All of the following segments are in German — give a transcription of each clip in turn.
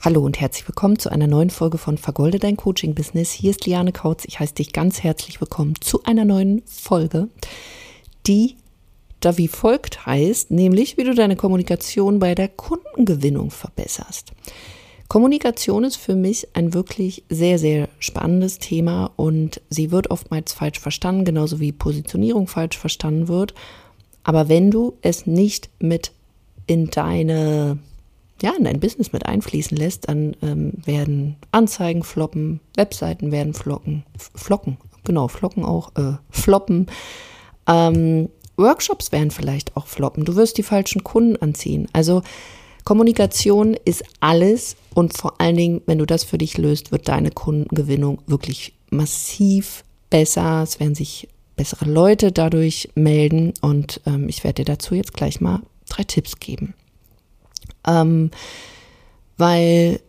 Hallo und herzlich willkommen zu einer neuen Folge von Vergolde dein Coaching Business. Hier ist Liane Kautz. Ich heiße dich ganz herzlich willkommen zu einer neuen Folge, die da wie folgt heißt, nämlich wie du deine Kommunikation bei der Kundengewinnung verbesserst. Kommunikation ist für mich ein wirklich sehr, sehr spannendes Thema und sie wird oftmals falsch verstanden, genauso wie Positionierung falsch verstanden wird. Aber wenn du es nicht mit in deine ja, in dein Business mit einfließen lässt, dann ähm, werden Anzeigen floppen, Webseiten werden flocken, flocken, genau, flocken auch, äh, floppen. Ähm, Workshops werden vielleicht auch floppen. Du wirst die falschen Kunden anziehen. Also Kommunikation ist alles und vor allen Dingen, wenn du das für dich löst, wird deine Kundengewinnung wirklich massiv besser. Es werden sich bessere Leute dadurch melden und ähm, ich werde dir dazu jetzt gleich mal drei Tipps geben. Ähm, weil,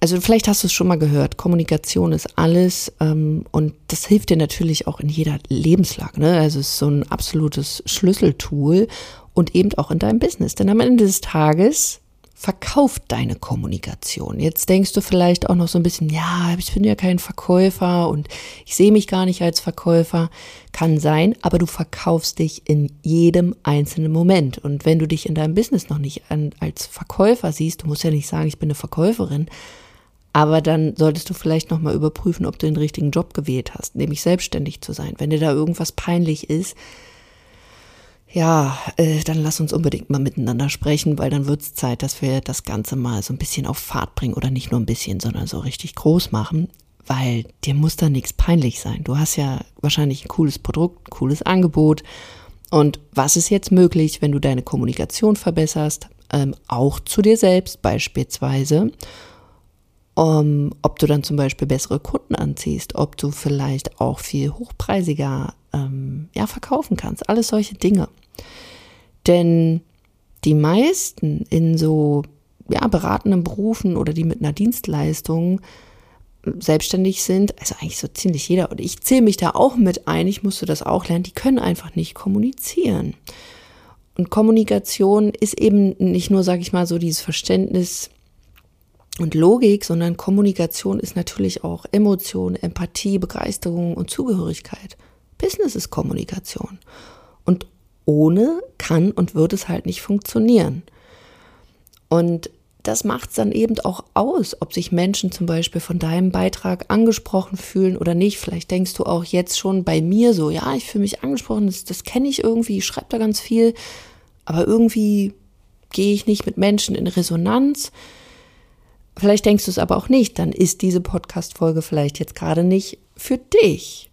also vielleicht hast du es schon mal gehört, Kommunikation ist alles ähm, und das hilft dir natürlich auch in jeder Lebenslage. Ne? Also es ist so ein absolutes Schlüsseltool und eben auch in deinem Business. Denn am Ende des Tages verkauft deine Kommunikation. Jetzt denkst du vielleicht auch noch so ein bisschen, ja, ich bin ja kein Verkäufer und ich sehe mich gar nicht als Verkäufer. Kann sein, aber du verkaufst dich in jedem einzelnen Moment. Und wenn du dich in deinem Business noch nicht als Verkäufer siehst, du musst ja nicht sagen, ich bin eine Verkäuferin, aber dann solltest du vielleicht nochmal überprüfen, ob du den richtigen Job gewählt hast, nämlich selbstständig zu sein. Wenn dir da irgendwas peinlich ist, ja, äh, dann lass uns unbedingt mal miteinander sprechen, weil dann wird es Zeit, dass wir das Ganze mal so ein bisschen auf Fahrt bringen oder nicht nur ein bisschen, sondern so richtig groß machen, weil dir muss da nichts peinlich sein. Du hast ja wahrscheinlich ein cooles Produkt, ein cooles Angebot. Und was ist jetzt möglich, wenn du deine Kommunikation verbesserst, ähm, auch zu dir selbst beispielsweise? Um, ob du dann zum Beispiel bessere Kunden anziehst, ob du vielleicht auch viel hochpreisiger ähm, ja, verkaufen kannst, alles solche Dinge. Denn die meisten in so ja, beratenden Berufen oder die mit einer Dienstleistung selbstständig sind, also eigentlich so ziemlich jeder, und ich zähle mich da auch mit ein, ich musste das auch lernen, die können einfach nicht kommunizieren. Und Kommunikation ist eben nicht nur, sage ich mal, so dieses Verständnis und Logik, sondern Kommunikation ist natürlich auch Emotion, Empathie, Begeisterung und Zugehörigkeit. Business ist Kommunikation. Ohne kann und wird es halt nicht funktionieren. Und das macht es dann eben auch aus, ob sich Menschen zum Beispiel von deinem Beitrag angesprochen fühlen oder nicht. Vielleicht denkst du auch jetzt schon bei mir so, ja, ich fühle mich angesprochen, das, das kenne ich irgendwie, ich schreibe da ganz viel, aber irgendwie gehe ich nicht mit Menschen in Resonanz. Vielleicht denkst du es aber auch nicht, dann ist diese Podcast-Folge vielleicht jetzt gerade nicht für dich.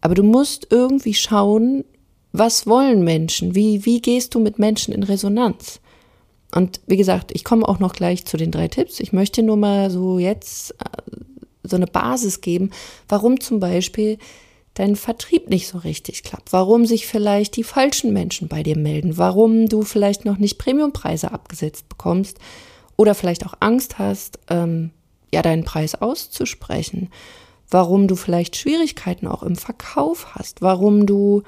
Aber du musst irgendwie schauen, was wollen Menschen? Wie, wie gehst du mit Menschen in Resonanz? Und wie gesagt, ich komme auch noch gleich zu den drei Tipps. Ich möchte nur mal so jetzt äh, so eine Basis geben, warum zum Beispiel dein Vertrieb nicht so richtig klappt, warum sich vielleicht die falschen Menschen bei dir melden, warum du vielleicht noch nicht Premiumpreise abgesetzt bekommst oder vielleicht auch Angst hast, ähm, ja, deinen Preis auszusprechen, warum du vielleicht Schwierigkeiten auch im Verkauf hast, warum du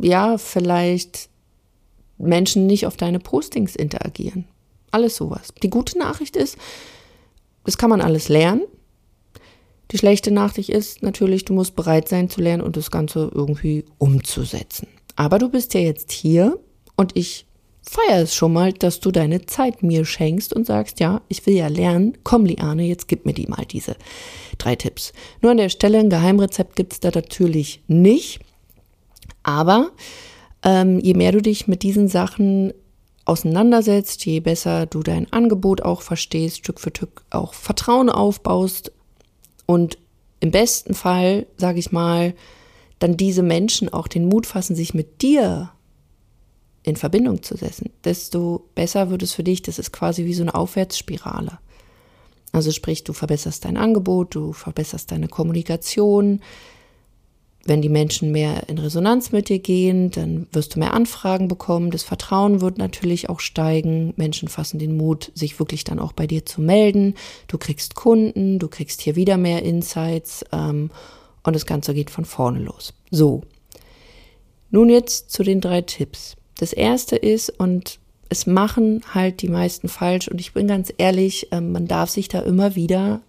ja, vielleicht Menschen nicht auf deine Postings interagieren. Alles sowas. Die gute Nachricht ist, das kann man alles lernen. Die schlechte Nachricht ist natürlich, du musst bereit sein zu lernen und das Ganze irgendwie umzusetzen. Aber du bist ja jetzt hier und ich feiere es schon mal, dass du deine Zeit mir schenkst und sagst, ja, ich will ja lernen. Komm, Liane, jetzt gib mir die mal diese drei Tipps. Nur an der Stelle, ein Geheimrezept gibt es da natürlich nicht. Aber ähm, je mehr du dich mit diesen Sachen auseinandersetzt, je besser du dein Angebot auch verstehst, Stück für Stück auch Vertrauen aufbaust und im besten Fall, sage ich mal, dann diese Menschen auch den Mut fassen, sich mit dir in Verbindung zu setzen, desto besser wird es für dich. Das ist quasi wie so eine Aufwärtsspirale. Also sprich, du verbesserst dein Angebot, du verbesserst deine Kommunikation, wenn die Menschen mehr in Resonanz mit dir gehen, dann wirst du mehr Anfragen bekommen. Das Vertrauen wird natürlich auch steigen. Menschen fassen den Mut, sich wirklich dann auch bei dir zu melden. Du kriegst Kunden, du kriegst hier wieder mehr Insights ähm, und das Ganze geht von vorne los. So, nun jetzt zu den drei Tipps. Das erste ist, und es machen halt die meisten falsch und ich bin ganz ehrlich, ähm, man darf sich da immer wieder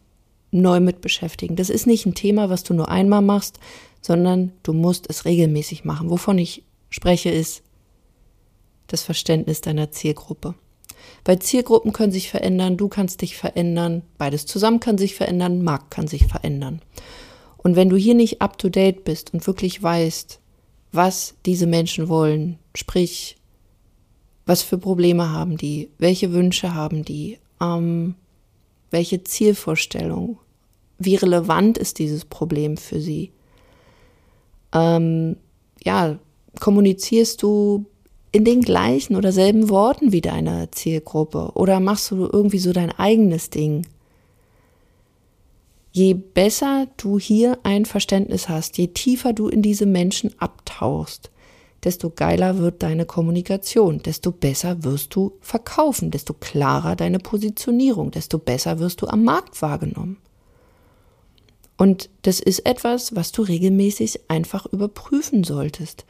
neu mit beschäftigen. Das ist nicht ein Thema, was du nur einmal machst, sondern du musst es regelmäßig machen. Wovon ich spreche, ist das Verständnis deiner Zielgruppe. Weil Zielgruppen können sich verändern, du kannst dich verändern, beides zusammen kann sich verändern, Markt kann sich verändern. Und wenn du hier nicht up-to-date bist und wirklich weißt, was diese Menschen wollen, sprich, was für Probleme haben die, welche Wünsche haben die, ähm, welche Zielvorstellung, wie relevant ist dieses Problem für sie, ähm, ja, kommunizierst du in den gleichen oder selben Worten wie deine Zielgruppe oder machst du irgendwie so dein eigenes Ding? Je besser du hier ein Verständnis hast, je tiefer du in diese Menschen abtauchst, desto geiler wird deine Kommunikation, desto besser wirst du verkaufen, desto klarer deine Positionierung, desto besser wirst du am Markt wahrgenommen. Und das ist etwas, was du regelmäßig einfach überprüfen solltest.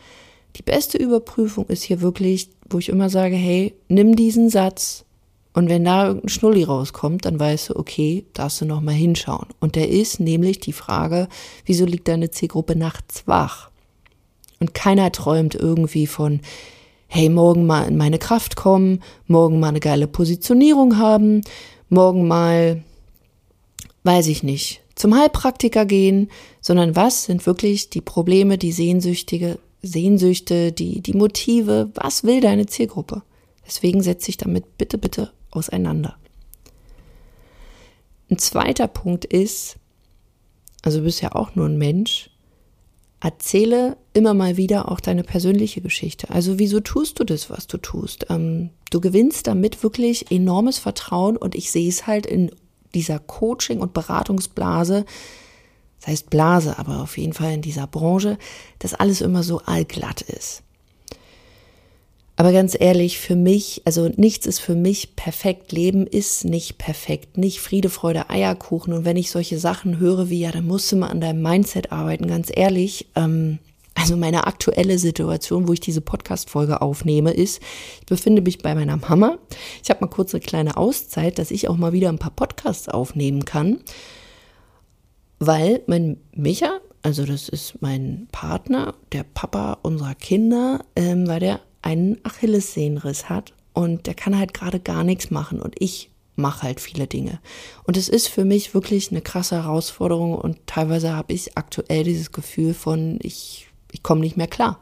Die beste Überprüfung ist hier wirklich, wo ich immer sage, hey, nimm diesen Satz und wenn da irgendein Schnulli rauskommt, dann weißt du, okay, darfst du noch mal hinschauen. Und der ist nämlich die Frage, wieso liegt deine Zielgruppe nachts wach? Und keiner träumt irgendwie von, hey, morgen mal in meine Kraft kommen, morgen mal eine geile Positionierung haben, morgen mal, weiß ich nicht, zum Heilpraktiker gehen, sondern was sind wirklich die Probleme, die Sehnsüchtige, Sehnsüchte, die, die Motive, was will deine Zielgruppe? Deswegen setze dich damit bitte, bitte auseinander. Ein zweiter Punkt ist, also du bist ja auch nur ein Mensch, erzähle immer mal wieder auch deine persönliche Geschichte. Also wieso tust du das, was du tust? Ähm, du gewinnst damit wirklich enormes Vertrauen und ich sehe es halt in dieser Coaching- und Beratungsblase, das heißt Blase, aber auf jeden Fall in dieser Branche, dass alles immer so allglatt ist. Aber ganz ehrlich, für mich, also nichts ist für mich perfekt. Leben ist nicht perfekt. Nicht Friede, Freude, Eierkuchen. Und wenn ich solche Sachen höre wie, ja, dann musst du mal an deinem Mindset arbeiten, ganz ehrlich, ähm, also meine aktuelle Situation, wo ich diese Podcast-Folge aufnehme, ist, ich befinde mich bei meiner Mama. Ich habe mal kurz eine kleine Auszeit, dass ich auch mal wieder ein paar Podcasts aufnehmen kann, weil mein Micha, also das ist mein Partner, der Papa unserer Kinder, ähm, weil der einen Achillessehnenriss hat und der kann halt gerade gar nichts machen und ich mache halt viele Dinge. Und es ist für mich wirklich eine krasse Herausforderung und teilweise habe ich aktuell dieses Gefühl von, ich ich komme nicht mehr klar.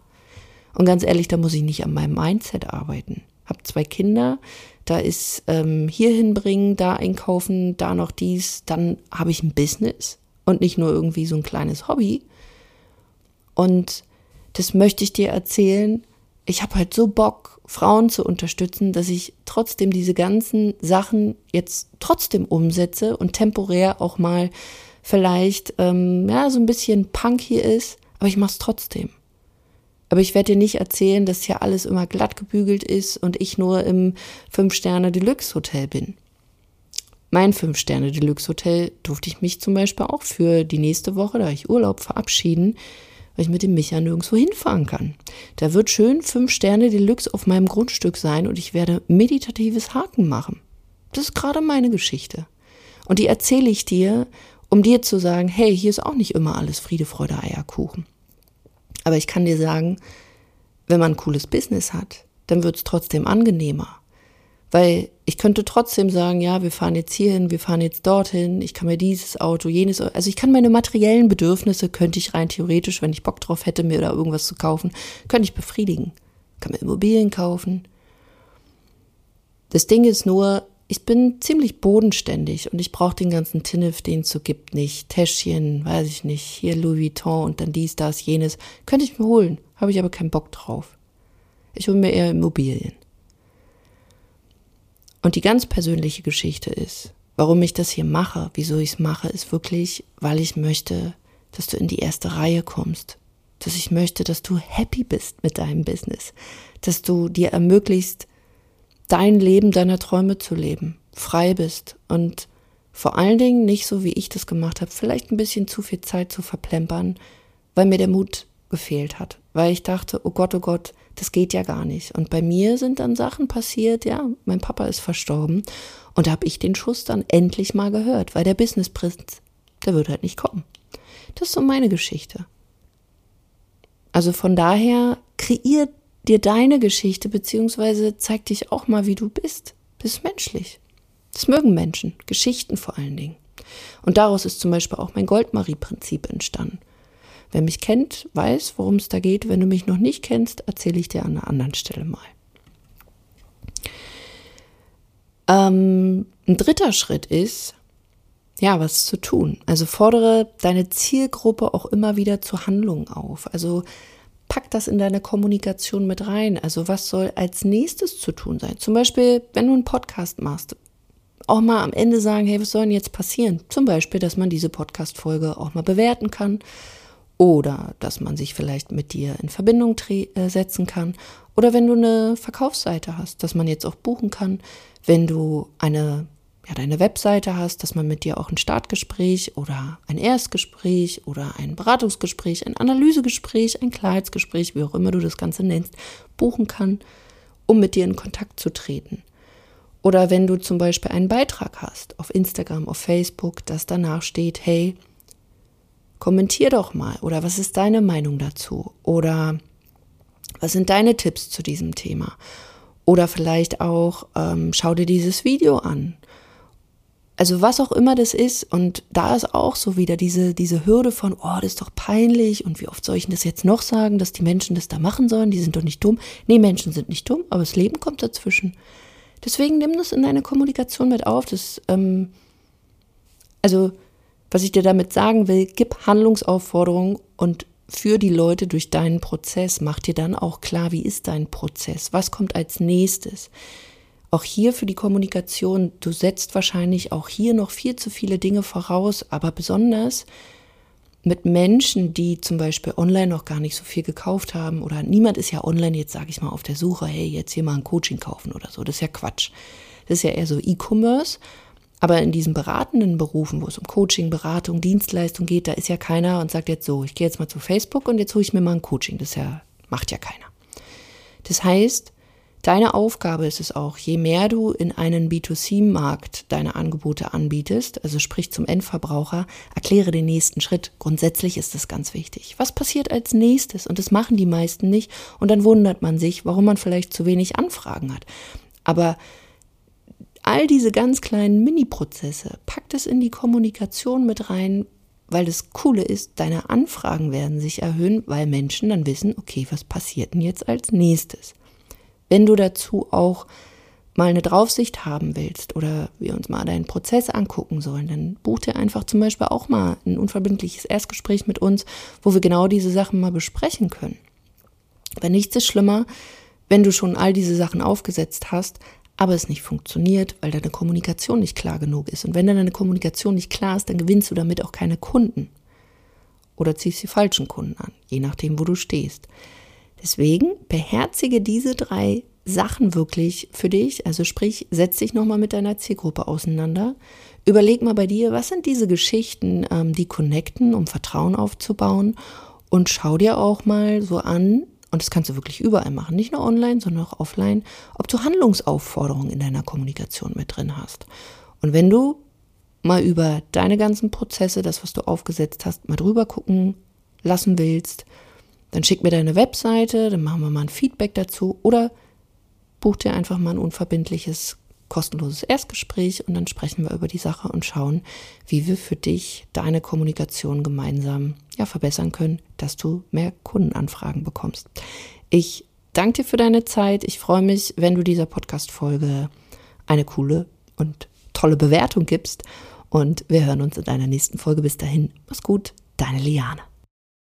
Und ganz ehrlich, da muss ich nicht an meinem Mindset arbeiten. Hab zwei Kinder, da ist ähm, hier hinbringen, da einkaufen, da noch dies, dann habe ich ein Business und nicht nur irgendwie so ein kleines Hobby. Und das möchte ich dir erzählen. Ich habe halt so Bock, Frauen zu unterstützen, dass ich trotzdem diese ganzen Sachen jetzt trotzdem umsetze und temporär auch mal vielleicht ähm, ja so ein bisschen Punk hier ist, aber ich mach's trotzdem. Aber ich werde dir nicht erzählen, dass hier alles immer glatt gebügelt ist und ich nur im Fünf-Sterne-Deluxe-Hotel bin. Mein Fünf-Sterne-Deluxe-Hotel durfte ich mich zum Beispiel auch für die nächste Woche, da ich Urlaub verabschieden, weil ich mit dem Micha nirgendwo hinfahren kann. Da wird schön fünf Sterne Deluxe auf meinem Grundstück sein und ich werde meditatives Haken machen. Das ist gerade meine Geschichte. Und die erzähle ich dir, um dir zu sagen, hey, hier ist auch nicht immer alles Friede, Freude, Eierkuchen. Aber ich kann dir sagen, wenn man ein cooles Business hat, dann wird es trotzdem angenehmer. Weil ich könnte trotzdem sagen, ja, wir fahren jetzt hierhin, wir fahren jetzt dorthin, ich kann mir dieses Auto, jenes, also ich kann meine materiellen Bedürfnisse, könnte ich rein theoretisch, wenn ich Bock drauf hätte, mir da irgendwas zu kaufen, könnte ich befriedigen. Kann mir Immobilien kaufen. Das Ding ist nur, ich bin ziemlich bodenständig und ich brauche den ganzen Tinnef, den es so gibt, nicht. Täschchen, weiß ich nicht, hier Louis Vuitton und dann dies, das, jenes. Könnte ich mir holen, habe ich aber keinen Bock drauf. Ich hole mir eher Immobilien. Und die ganz persönliche Geschichte ist, warum ich das hier mache, wieso ich es mache, ist wirklich, weil ich möchte, dass du in die erste Reihe kommst. Dass ich möchte, dass du happy bist mit deinem Business. Dass du dir ermöglicht, dein Leben deiner Träume zu leben, frei bist und vor allen Dingen nicht so, wie ich das gemacht habe, vielleicht ein bisschen zu viel Zeit zu verplempern, weil mir der Mut gefehlt hat, weil ich dachte, oh Gott, oh Gott, Das geht ja gar nicht. Und bei mir sind dann Sachen passiert, ja, mein Papa ist verstorben und da habe ich den Schuss dann endlich mal gehört, weil der Businessprinz, der wird halt nicht kommen. Das ist so meine Geschichte. Also von daher kreier dir deine Geschichte, beziehungsweise zeig dich auch mal, wie du bist. Bist menschlich. Das mögen Menschen, Geschichten vor allen Dingen. Und daraus ist zum Beispiel auch mein Goldmarie-Prinzip entstanden. Wer mich kennt, weiß, worum es da geht. Wenn du mich noch nicht kennst, erzähle ich dir an einer anderen Stelle mal. Ähm, ein dritter Schritt ist, ja, was zu tun. Also fordere deine Zielgruppe auch immer wieder zur Handlung auf. Also pack das in deine Kommunikation mit rein. Also was soll als nächstes zu tun sein? Zum Beispiel, wenn du einen Podcast machst, auch mal am Ende sagen, hey, was soll denn jetzt passieren? Zum Beispiel, dass man diese Podcast-Folge auch mal bewerten kann oder dass man sich vielleicht mit dir in Verbindung äh, setzen kann oder wenn du eine Verkaufsseite hast, dass man jetzt auch buchen kann, wenn du eine ja, deine Webseite hast, dass man mit dir auch ein Startgespräch oder ein Erstgespräch oder ein Beratungsgespräch, ein Analysegespräch, ein Klarheitsgespräch, wie auch immer du das Ganze nennst, buchen kann, um mit dir in Kontakt zu treten. Oder wenn du zum Beispiel einen Beitrag hast auf Instagram, auf Facebook, das danach steht, hey, kommentier doch mal oder was ist deine Meinung dazu oder was sind deine Tipps zu diesem Thema oder vielleicht auch ähm, schau dir dieses Video an. Also was auch immer das ist und da ist auch so wieder diese, diese Hürde von, oh, das ist doch peinlich und wie oft soll ich das jetzt noch sagen, dass die Menschen das da machen sollen, die sind doch nicht dumm. Nee, Menschen sind nicht dumm, aber das Leben kommt dazwischen. Deswegen nimm das in deine Kommunikation mit auf. Das, ähm, also, was ich dir damit sagen will, gib Handlungsaufforderungen und führ die Leute durch deinen Prozess. Mach dir dann auch klar, wie ist dein Prozess? Was kommt als nächstes? Auch hier für die Kommunikation, du setzt wahrscheinlich auch hier noch viel zu viele Dinge voraus, aber besonders mit Menschen, die zum Beispiel online noch gar nicht so viel gekauft haben oder niemand ist ja online jetzt, sage ich mal, auf der Suche, hey, jetzt hier mal ein Coaching kaufen oder so. Das ist ja Quatsch. Das ist ja eher so E-Commerce. Aber in diesen beratenden Berufen, wo es um Coaching, Beratung, Dienstleistung geht, da ist ja keiner und sagt jetzt so, ich gehe jetzt mal zu Facebook und jetzt hole ich mir mal ein Coaching. Das ja, macht ja keiner. Das heißt, Deine Aufgabe ist es auch, je mehr du in einen B2C-Markt deine Angebote anbietest, also sprich zum Endverbraucher, erkläre den nächsten Schritt. Grundsätzlich ist das ganz wichtig. Was passiert als nächstes? Und das machen die meisten nicht. Und dann wundert man sich, warum man vielleicht zu wenig Anfragen hat. Aber all diese ganz kleinen Mini-Prozesse, packt es in die Kommunikation mit rein, weil das Coole ist, deine Anfragen werden sich erhöhen, weil Menschen dann wissen, okay, was passiert denn jetzt als nächstes? Wenn du dazu auch mal eine Draufsicht haben willst oder wir uns mal deinen Prozess angucken sollen, dann buch dir einfach zum Beispiel auch mal ein unverbindliches Erstgespräch mit uns, wo wir genau diese Sachen mal besprechen können. Weil nichts ist schlimmer, wenn du schon all diese Sachen aufgesetzt hast, aber es nicht funktioniert, weil deine Kommunikation nicht klar genug ist. Und wenn deine Kommunikation nicht klar ist, dann gewinnst du damit auch keine Kunden. Oder ziehst die falschen Kunden an, je nachdem, wo du stehst. Deswegen beherzige diese drei Sachen wirklich für dich. Also sprich, setz dich nochmal mit deiner Zielgruppe auseinander. Überleg mal bei dir, was sind diese Geschichten, ähm, die connecten, um Vertrauen aufzubauen. Und schau dir auch mal so an, und das kannst du wirklich überall machen, nicht nur online, sondern auch offline, ob du Handlungsaufforderungen in deiner Kommunikation mit drin hast. Und wenn du mal über deine ganzen Prozesse, das, was du aufgesetzt hast, mal drüber gucken lassen willst, dann schick mir deine Webseite, dann machen wir mal ein Feedback dazu oder buch dir einfach mal ein unverbindliches, kostenloses Erstgespräch und dann sprechen wir über die Sache und schauen, wie wir für dich deine Kommunikation gemeinsam ja, verbessern können, dass du mehr Kundenanfragen bekommst. Ich danke dir für deine Zeit. Ich freue mich, wenn du dieser Podcast-Folge eine coole und tolle Bewertung gibst. Und wir hören uns in deiner nächsten Folge. Bis dahin, mach's gut, deine Liane.